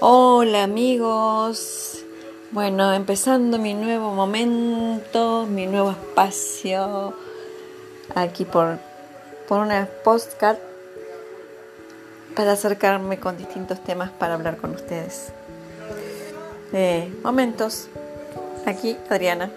Hola amigos, bueno, empezando mi nuevo momento, mi nuevo espacio aquí por, por una postcard para acercarme con distintos temas para hablar con ustedes. Eh, momentos, aquí Adriana.